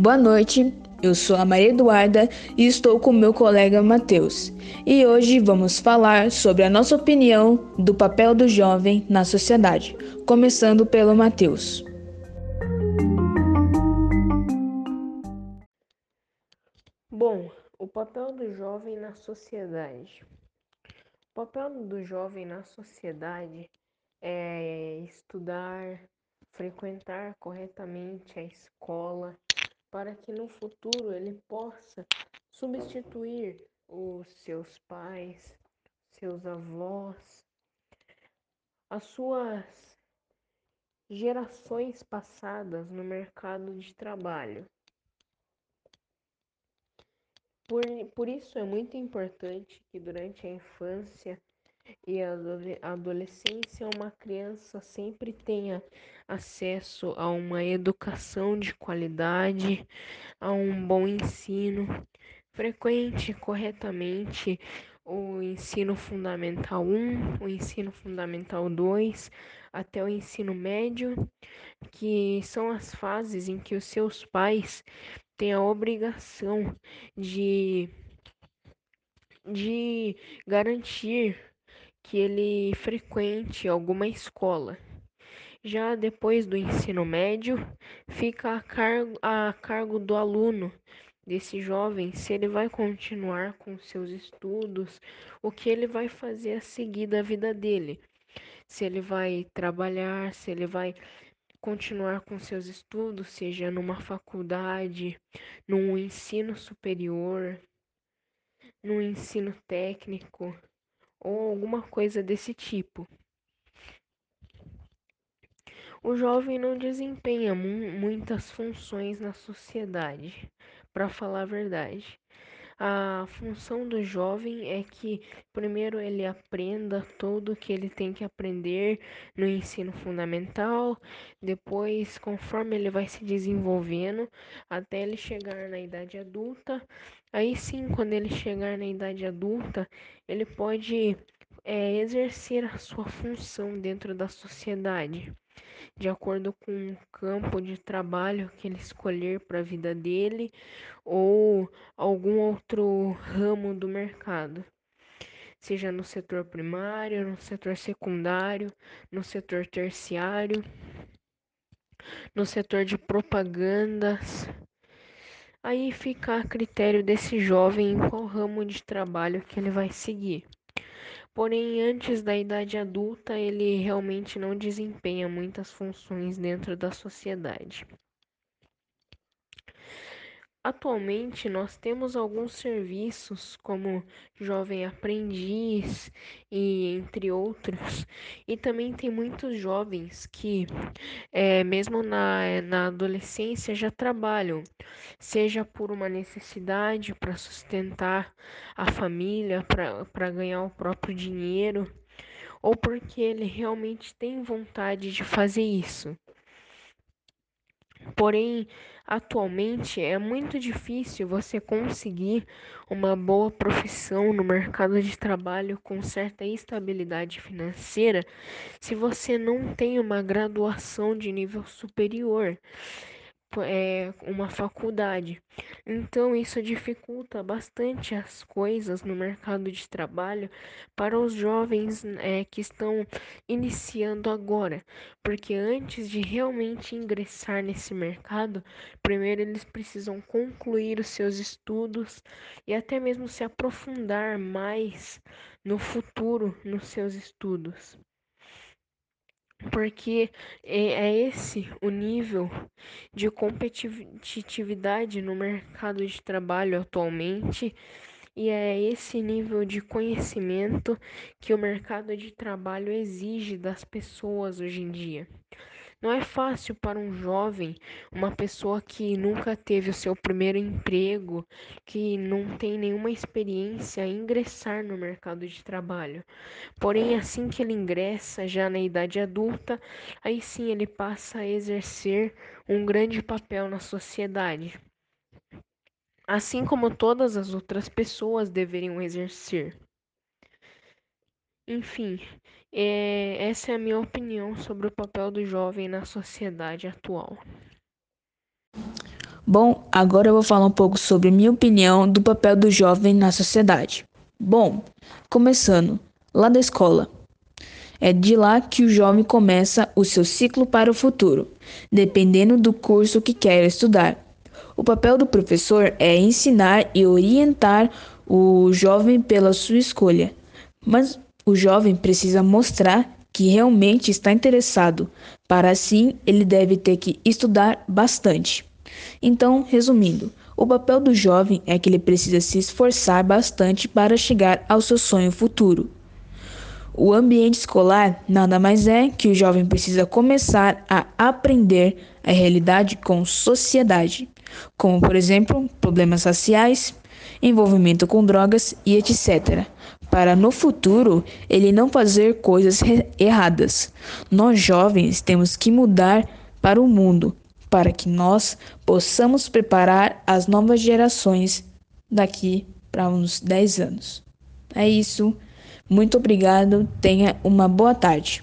Boa noite, eu sou a Maria Eduarda e estou com meu colega Matheus. E hoje vamos falar sobre a nossa opinião do papel do jovem na sociedade, começando pelo Matheus. Bom, o papel do jovem na sociedade. O papel do jovem na sociedade é estudar, frequentar corretamente a escola, para que no futuro ele possa substituir os seus pais, seus avós, as suas gerações passadas no mercado de trabalho. Por, por isso é muito importante que durante a infância e a adolescência uma criança sempre tenha acesso a uma educação de qualidade, a um bom ensino, frequente corretamente o ensino fundamental 1, o ensino fundamental 2, até o ensino médio, que são as fases em que os seus pais têm a obrigação de de garantir que ele frequente alguma escola. Já depois do ensino médio, fica a cargo, a cargo do aluno, desse jovem, se ele vai continuar com seus estudos, o que ele vai fazer a seguir da vida dele. Se ele vai trabalhar, se ele vai continuar com seus estudos, seja numa faculdade, num ensino superior, num ensino técnico ou alguma coisa desse tipo. O jovem não desempenha mu muitas funções na sociedade, para falar a verdade. A função do jovem é que primeiro ele aprenda tudo que ele tem que aprender no ensino fundamental, depois, conforme ele vai se desenvolvendo, até ele chegar na idade adulta. Aí sim, quando ele chegar na idade adulta, ele pode é, exercer a sua função dentro da sociedade de acordo com o campo de trabalho que ele escolher para a vida dele ou algum outro ramo do mercado, seja no setor primário, no setor secundário, no setor terciário, no setor de propagandas. Aí fica a critério desse jovem em qual ramo de trabalho que ele vai seguir. Porém, antes da idade adulta, ele realmente não desempenha muitas funções dentro da sociedade. Atualmente, nós temos alguns serviços, como Jovem Aprendiz e entre outros, e também tem muitos jovens que, é, mesmo na, na adolescência, já trabalham, seja por uma necessidade para sustentar a família, para ganhar o próprio dinheiro, ou porque ele realmente tem vontade de fazer isso. Porém, atualmente é muito difícil você conseguir uma boa profissão no mercado de trabalho com certa estabilidade financeira se você não tem uma graduação de nível superior é, uma faculdade. Então, isso dificulta bastante as coisas no mercado de trabalho para os jovens é, que estão iniciando agora, porque antes de realmente ingressar nesse mercado, primeiro eles precisam concluir os seus estudos e até mesmo se aprofundar mais no futuro nos seus estudos porque é, é esse o nível de competitividade no mercado de trabalho atualmente e é esse nível de conhecimento que o mercado de trabalho exige das pessoas hoje em dia. Não é fácil para um jovem, uma pessoa que nunca teve o seu primeiro emprego, que não tem nenhuma experiência, ingressar no mercado de trabalho. Porém, assim que ele ingressa, já na idade adulta, aí sim ele passa a exercer um grande papel na sociedade. Assim como todas as outras pessoas deveriam exercer. Enfim, é, essa é a minha opinião sobre o papel do jovem na sociedade atual. Bom, agora eu vou falar um pouco sobre minha opinião do papel do jovem na sociedade. Bom, começando lá da escola. É de lá que o jovem começa o seu ciclo para o futuro, dependendo do curso que quer estudar. O papel do professor é ensinar e orientar o jovem pela sua escolha, mas o jovem precisa mostrar que realmente está interessado. Para assim, ele deve ter que estudar bastante. Então, resumindo, o papel do jovem é que ele precisa se esforçar bastante para chegar ao seu sonho futuro. O ambiente escolar nada mais é que o jovem precisa começar a aprender a realidade com sociedade, como por exemplo problemas raciais, envolvimento com drogas e etc para no futuro ele não fazer coisas erradas. Nós jovens temos que mudar para o mundo, para que nós possamos preparar as novas gerações daqui para uns 10 anos. É isso. Muito obrigado. Tenha uma boa tarde.